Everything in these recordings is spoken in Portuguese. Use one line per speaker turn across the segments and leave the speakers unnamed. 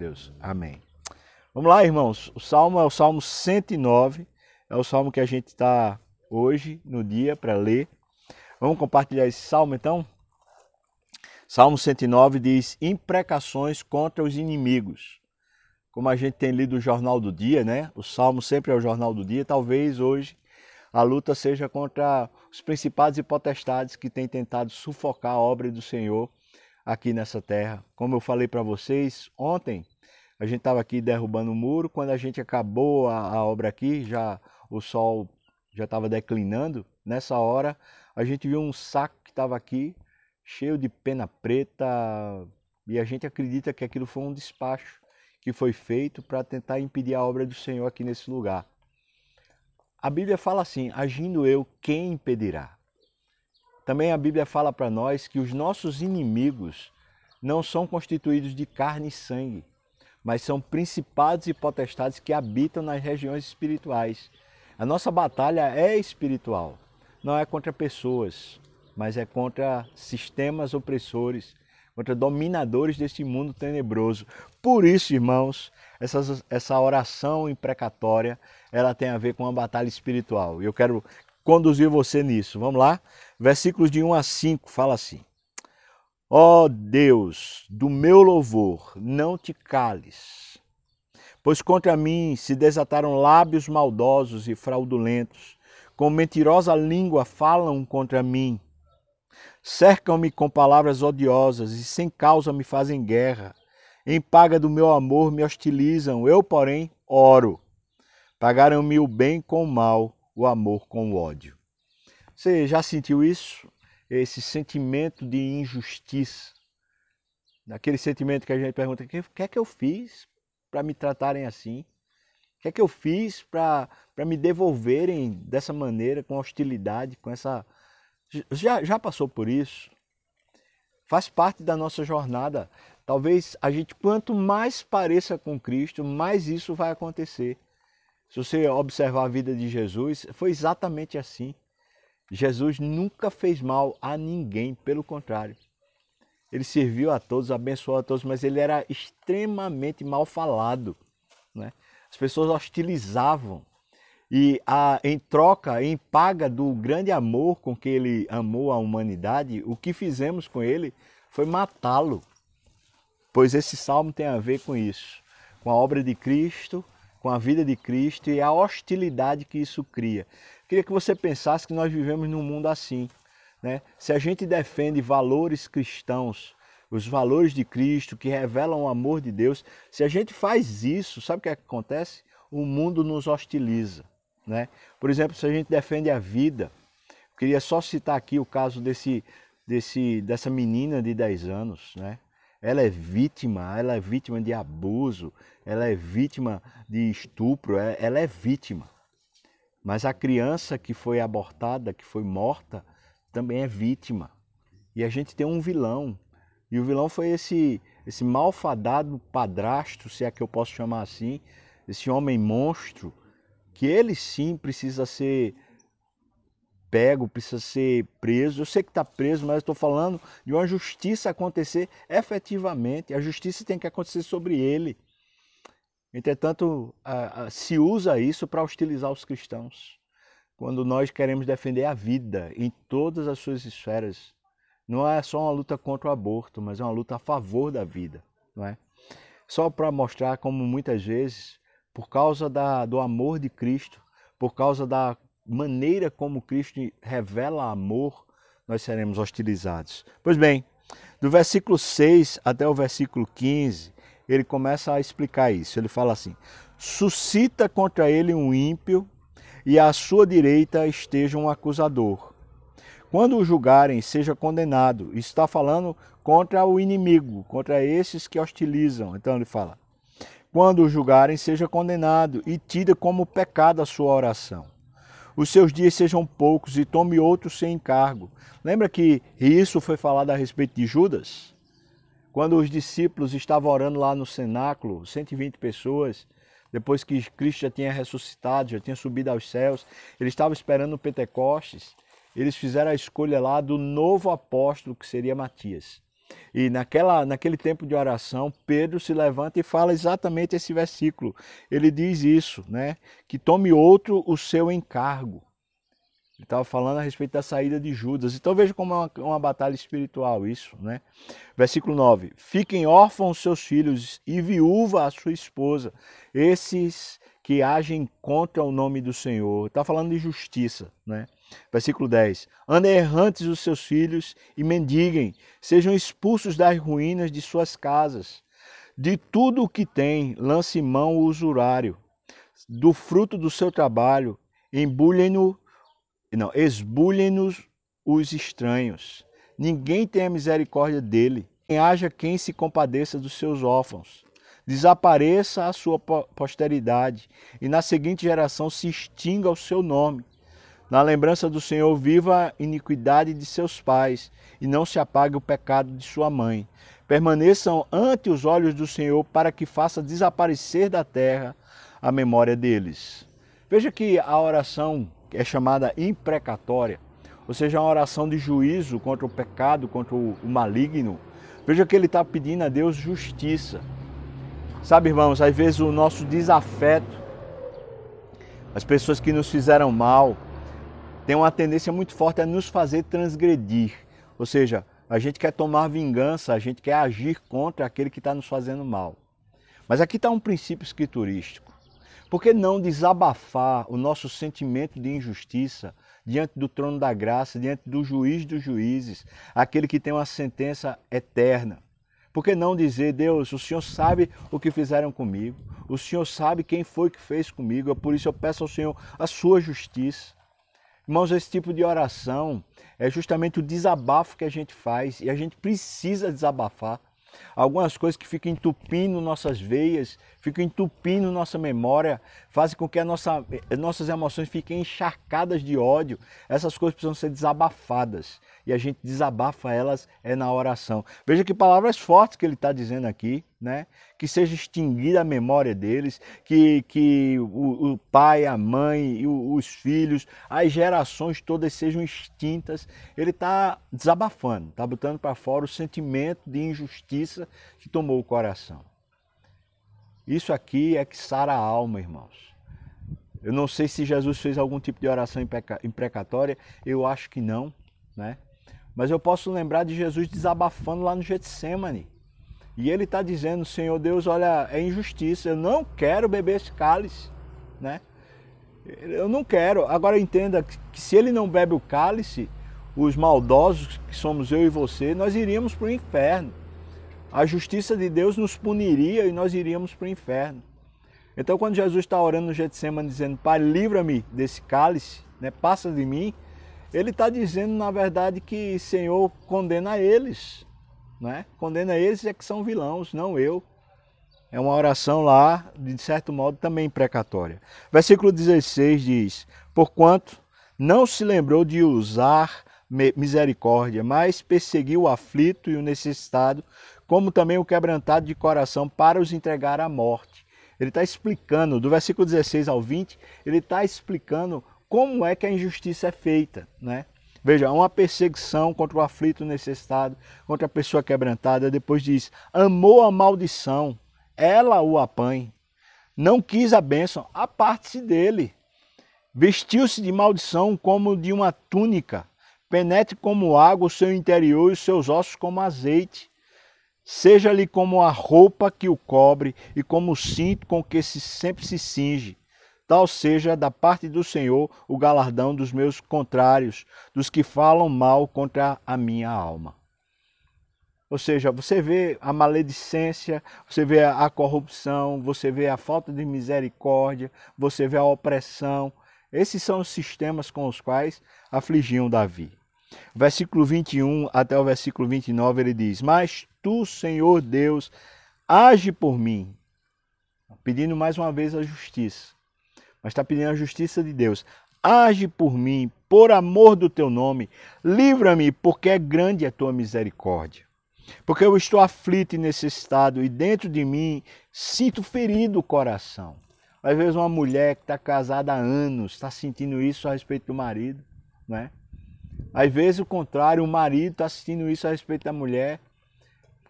Deus. Amém. Vamos lá, irmãos. O salmo é o salmo 109. É o salmo que a gente está hoje, no dia, para ler. Vamos compartilhar esse salmo então? Salmo 109 diz: Imprecações contra os inimigos. Como a gente tem lido o Jornal do Dia, né? O salmo sempre é o Jornal do Dia. Talvez hoje a luta seja contra os principados e potestades que têm tentado sufocar a obra do Senhor aqui nessa terra. Como eu falei para vocês ontem, a gente estava aqui derrubando o muro. Quando a gente acabou a, a obra aqui, já o sol já estava declinando. Nessa hora, a gente viu um saco que estava aqui cheio de pena preta e a gente acredita que aquilo foi um despacho que foi feito para tentar impedir a obra do Senhor aqui nesse lugar. A Bíblia fala assim: agindo eu, quem impedirá? Também a Bíblia fala para nós que os nossos inimigos não são constituídos de carne e sangue, mas são principados e potestades que habitam nas regiões espirituais. A nossa batalha é espiritual, não é contra pessoas, mas é contra sistemas opressores, contra dominadores deste mundo tenebroso. Por isso, irmãos, essa, essa oração imprecatória, ela tem a ver com uma batalha espiritual. Eu quero conduzir você nisso. Vamos lá? Versículos de 1 a 5 fala assim: Ó oh Deus, do meu louvor, não te cales, pois contra mim se desataram lábios maldosos e fraudulentos, com mentirosa língua falam contra mim. Cercam-me com palavras odiosas e sem causa me fazem guerra. Em paga do meu amor me hostilizam, eu, porém, oro. Pagaram-me o bem com o mal, o amor com o ódio. Você já sentiu isso? Esse sentimento de injustiça. Aquele sentimento que a gente pergunta: o que é que eu fiz para me tratarem assim? O que é que eu fiz para me devolverem dessa maneira, com hostilidade, com essa já, já passou por isso? Faz parte da nossa jornada. Talvez a gente, quanto mais pareça com Cristo, mais isso vai acontecer. Se você observar a vida de Jesus, foi exatamente assim. Jesus nunca fez mal a ninguém, pelo contrário. Ele serviu a todos, abençoou a todos, mas ele era extremamente mal falado. Né? As pessoas hostilizavam e a, em troca, em paga do grande amor com que ele amou a humanidade, o que fizemos com ele foi matá-lo. Pois esse salmo tem a ver com isso, com a obra de Cristo, com a vida de Cristo e a hostilidade que isso cria. Queria que você pensasse que nós vivemos num mundo assim. Né? Se a gente defende valores cristãos, os valores de Cristo que revelam o amor de Deus, se a gente faz isso, sabe o que, é acontece? O mundo nos hostiliza. Né? Por exemplo, se a gente defende a vida, queria só citar aqui o caso desse, desse, dessa menina de 10 anos. Né? Ela é vítima, ela é vítima de abuso, ela é vítima de estupro, é, ela é vítima. Mas a criança que foi abortada, que foi morta, também é vítima. E a gente tem um vilão. E o vilão foi esse, esse malfadado padrasto, se é que eu posso chamar assim, esse homem monstro que ele sim precisa ser pego, precisa ser preso. Eu sei que está preso, mas estou falando de uma justiça acontecer efetivamente. A justiça tem que acontecer sobre ele. Entretanto, se usa isso para hostilizar os cristãos. Quando nós queremos defender a vida em todas as suas esferas, não é só uma luta contra o aborto, mas é uma luta a favor da vida, não é? Só para mostrar como muitas vezes por causa da, do amor de Cristo, por causa da maneira como Cristo revela amor, nós seremos hostilizados. Pois bem, do versículo 6 até o versículo 15, ele começa a explicar isso. Ele fala assim: suscita contra ele um ímpio e à sua direita esteja um acusador. Quando o julgarem, seja condenado. Está falando contra o inimigo, contra esses que hostilizam. Então ele fala: quando o julgarem, seja condenado e tira como pecado a sua oração. Os seus dias sejam poucos e tome outro sem encargo. Lembra que isso foi falado a respeito de Judas? Quando os discípulos estavam orando lá no cenáculo, 120 pessoas, depois que Cristo já tinha ressuscitado, já tinha subido aos céus, eles estavam esperando o Pentecostes, eles fizeram a escolha lá do novo apóstolo que seria Matias. E naquela, naquele tempo de oração, Pedro se levanta e fala exatamente esse versículo. Ele diz isso, né? Que tome outro o seu encargo. Ele estava falando a respeito da saída de Judas. Então veja como é uma, uma, batalha espiritual isso, né? Versículo 9. Fiquem órfãos seus filhos e viúva a sua esposa. Esses que agem contra o nome do Senhor. Está falando de justiça, né? Versículo 10: Andem errantes os seus filhos e mendiguem, sejam expulsos das ruínas de suas casas. De tudo o que tem, lance mão o usurário. Do fruto do seu trabalho, embulhem-no, não, esbulhem-nos os estranhos. Ninguém tem a misericórdia dele. Nem haja quem se compadeça dos seus órfãos. Desapareça a sua posteridade, e na seguinte geração se extinga o seu nome. Na lembrança do Senhor, viva a iniquidade de seus pais, e não se apague o pecado de sua mãe. Permaneçam ante os olhos do Senhor, para que faça desaparecer da terra a memória deles. Veja que a oração é chamada imprecatória, ou seja, uma oração de juízo contra o pecado, contra o maligno. Veja que ele está pedindo a Deus justiça. Sabe, irmãos, às vezes o nosso desafeto, as pessoas que nos fizeram mal, tem uma tendência muito forte a nos fazer transgredir. Ou seja, a gente quer tomar vingança, a gente quer agir contra aquele que está nos fazendo mal. Mas aqui está um princípio escriturístico. Por que não desabafar o nosso sentimento de injustiça diante do trono da graça, diante do juiz dos juízes, aquele que tem uma sentença eterna? Por que não dizer, Deus, o Senhor sabe o que fizeram comigo, o Senhor sabe quem foi que fez comigo, por isso eu peço ao Senhor a sua justiça. Irmãos, esse tipo de oração é justamente o desabafo que a gente faz e a gente precisa desabafar. Algumas coisas que ficam entupindo nossas veias, ficam entupindo nossa memória, fazem com que nossa, nossas emoções fiquem encharcadas de ódio. Essas coisas precisam ser desabafadas e a gente desabafa elas é na oração. Veja que palavras fortes que ele está dizendo aqui, né? Que seja extinguida a memória deles, que, que o, o pai, a mãe o, os filhos, as gerações todas sejam extintas. Ele está desabafando, está botando para fora o sentimento de injustiça que tomou o coração. Isso aqui é que sara a alma, irmãos. Eu não sei se Jesus fez algum tipo de oração imprecatória, eu acho que não, né? Mas eu posso lembrar de Jesus desabafando lá no Getsemane. E ele está dizendo, Senhor Deus, olha, é injustiça, eu não quero beber esse cálice, né? Eu não quero. Agora entenda que se ele não bebe o cálice, os maldosos que somos eu e você, nós iríamos para o inferno. A justiça de Deus nos puniria e nós iríamos para o inferno. Então quando Jesus está orando no Getsemane dizendo, Pai, livra-me desse cálice, né? passa de mim, ele está dizendo, na verdade, que Senhor condena eles. Né? Condena eles é que são vilãos, não eu. É uma oração lá, de certo modo, também precatória. Versículo 16 diz: Porquanto não se lembrou de usar misericórdia, mas perseguiu o aflito e o necessitado, como também o quebrantado de coração, para os entregar à morte. Ele está explicando, do versículo 16 ao 20, ele está explicando como é que a injustiça é feita, né? Veja, uma perseguição contra o aflito necessitado, contra a pessoa quebrantada. Depois diz: amou a maldição, ela o apanhe. Não quis a bênção, aparte-se dele. Vestiu-se de maldição como de uma túnica. Penetre como água o seu interior e os seus ossos como azeite. Seja-lhe como a roupa que o cobre e como o cinto com que se sempre se cinge tal seja da parte do Senhor o galardão dos meus contrários, dos que falam mal contra a minha alma. Ou seja, você vê a maledicência, você vê a corrupção, você vê a falta de misericórdia, você vê a opressão. Esses são os sistemas com os quais afligiam Davi. Versículo 21 até o versículo 29 ele diz: Mas tu, Senhor Deus, age por mim, pedindo mais uma vez a justiça mas está pedindo a justiça de Deus. Age por mim, por amor do teu nome, livra-me, porque é grande a tua misericórdia. Porque eu estou aflito e necessitado, e dentro de mim sinto ferido o coração. Às vezes, uma mulher que está casada há anos está sentindo isso a respeito do marido, né? Às vezes, o contrário, o marido está sentindo isso a respeito da mulher.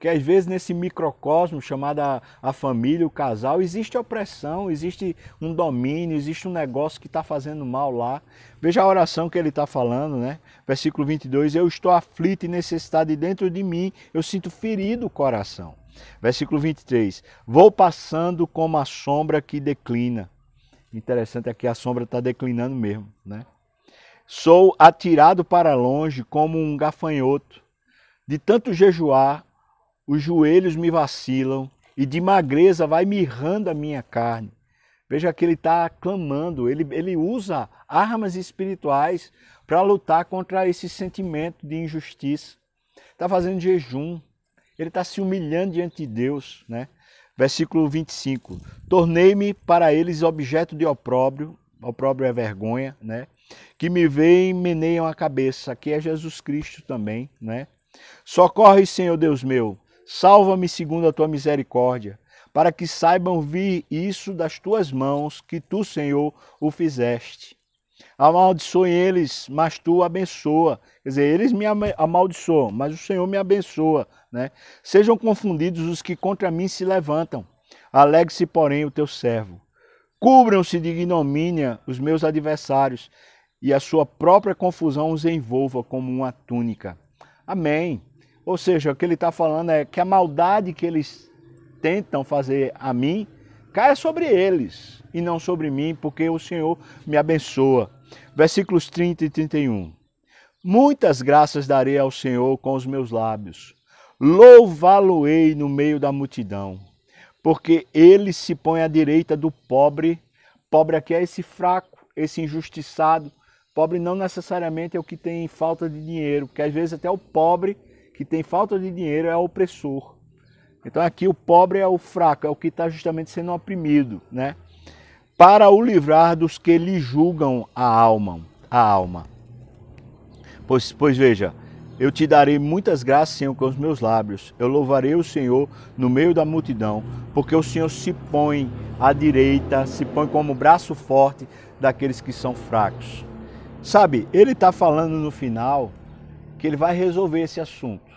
Porque às vezes nesse microcosmo chamado a, a família, o casal, existe opressão, existe um domínio, existe um negócio que está fazendo mal lá. Veja a oração que ele está falando, né? Versículo 22, eu estou aflito e necessitado e dentro de mim eu sinto ferido o coração. Versículo 23, vou passando como a sombra que declina. Interessante aqui, a sombra está declinando mesmo, né? Sou atirado para longe como um gafanhoto. De tanto jejuar, os joelhos me vacilam e de magreza vai mirrando a minha carne. Veja que ele está clamando, ele, ele usa armas espirituais para lutar contra esse sentimento de injustiça. Está fazendo jejum, ele está se humilhando diante de Deus. Né? Versículo 25: Tornei-me para eles objeto de opróbrio, opróbrio é vergonha, né? que me veem meneiam a cabeça. Aqui é Jesus Cristo também. Né? Socorre, Senhor Deus meu, Salva-me segundo a tua misericórdia, para que saibam vir isso das tuas mãos, que tu, Senhor, o fizeste. Amaldiçoem eles, mas tu abençoa. Quer dizer, eles me amaldiçoam, mas o Senhor me abençoa. Né? Sejam confundidos os que contra mim se levantam. Alegre-se, porém, o teu servo. Cubram-se de ignomínia os meus adversários, e a sua própria confusão os envolva como uma túnica. Amém. Ou seja, o que ele está falando é que a maldade que eles tentam fazer a mim caia sobre eles e não sobre mim, porque o Senhor me abençoa. Versículos 30 e 31. Muitas graças darei ao Senhor com os meus lábios. Louvá-lo-ei no meio da multidão, porque ele se põe à direita do pobre. Pobre aqui é esse fraco, esse injustiçado. Pobre não necessariamente é o que tem falta de dinheiro, porque às vezes até o pobre que tem falta de dinheiro é opressor. Então aqui o pobre é o fraco, é o que está justamente sendo oprimido, né? Para o livrar dos que lhe julgam a alma, a alma. Pois, pois veja, eu te darei muitas graças, Senhor, com os meus lábios. Eu louvarei o Senhor no meio da multidão, porque o Senhor se põe à direita, se põe como braço forte daqueles que são fracos. Sabe, ele está falando no final que ele vai resolver esse assunto.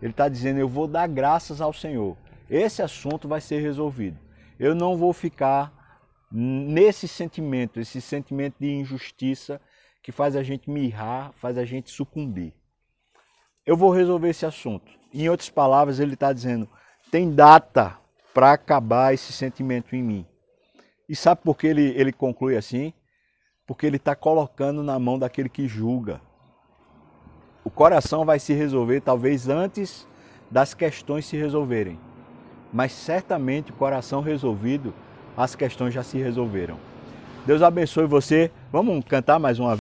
Ele está dizendo: Eu vou dar graças ao Senhor. Esse assunto vai ser resolvido. Eu não vou ficar nesse sentimento, esse sentimento de injustiça que faz a gente mirrar, faz a gente sucumbir. Eu vou resolver esse assunto. Em outras palavras, ele está dizendo: tem data para acabar esse sentimento em mim. E sabe por que ele, ele conclui assim? Porque ele está colocando na mão daquele que julga o coração vai se resolver talvez antes das questões se resolverem. Mas certamente o coração resolvido, as questões já se resolveram. Deus abençoe você. Vamos cantar mais uma vez.